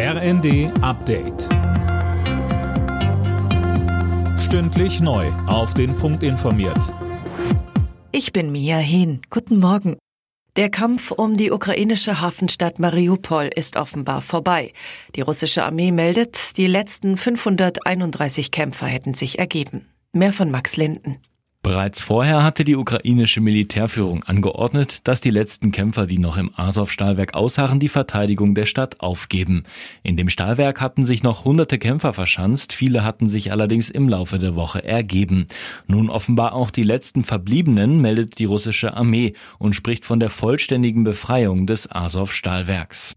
RND Update. Stündlich neu. Auf den Punkt informiert. Ich bin Mia Hehn. Guten Morgen. Der Kampf um die ukrainische Hafenstadt Mariupol ist offenbar vorbei. Die russische Armee meldet, die letzten 531 Kämpfer hätten sich ergeben. Mehr von Max Linden. Bereits vorher hatte die ukrainische Militärführung angeordnet, dass die letzten Kämpfer, die noch im Azov-Stahlwerk ausharren, die Verteidigung der Stadt aufgeben. In dem Stahlwerk hatten sich noch hunderte Kämpfer verschanzt, viele hatten sich allerdings im Laufe der Woche ergeben. Nun offenbar auch die letzten Verbliebenen meldet die russische Armee und spricht von der vollständigen Befreiung des Azov-Stahlwerks.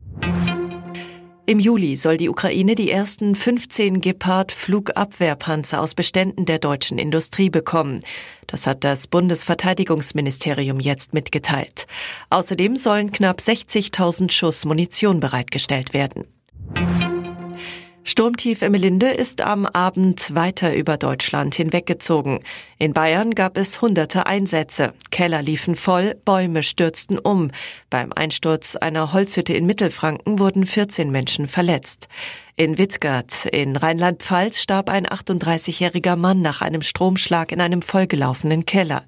Im Juli soll die Ukraine die ersten 15 Gepard-Flugabwehrpanzer aus Beständen der deutschen Industrie bekommen. Das hat das Bundesverteidigungsministerium jetzt mitgeteilt. Außerdem sollen knapp 60.000 Schuss Munition bereitgestellt werden. Sturmtief Emmelinde ist am Abend weiter über Deutschland hinweggezogen. In Bayern gab es hunderte Einsätze. Keller liefen voll, Bäume stürzten um. Beim Einsturz einer Holzhütte in Mittelfranken wurden 14 Menschen verletzt. In Wittgart in Rheinland-Pfalz starb ein 38-jähriger Mann nach einem Stromschlag in einem vollgelaufenen Keller.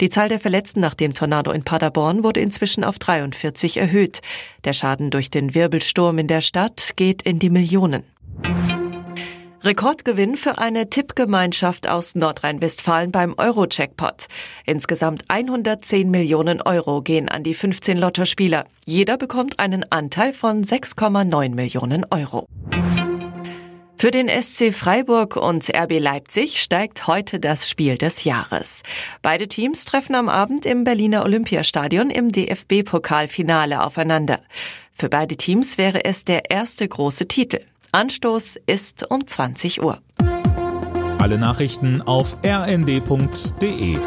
Die Zahl der Verletzten nach dem Tornado in Paderborn wurde inzwischen auf 43 erhöht. Der Schaden durch den Wirbelsturm in der Stadt geht in die Millionen. Rekordgewinn für eine Tippgemeinschaft aus Nordrhein-Westfalen beim Euro-Jackpot. Insgesamt 110 Millionen Euro gehen an die 15 Lottospieler. Jeder bekommt einen Anteil von 6,9 Millionen Euro. Für den SC Freiburg und RB Leipzig steigt heute das Spiel des Jahres. Beide Teams treffen am Abend im Berliner Olympiastadion im DFB-Pokalfinale aufeinander. Für beide Teams wäre es der erste große Titel. Anstoß ist um 20 Uhr. Alle Nachrichten auf rnd.de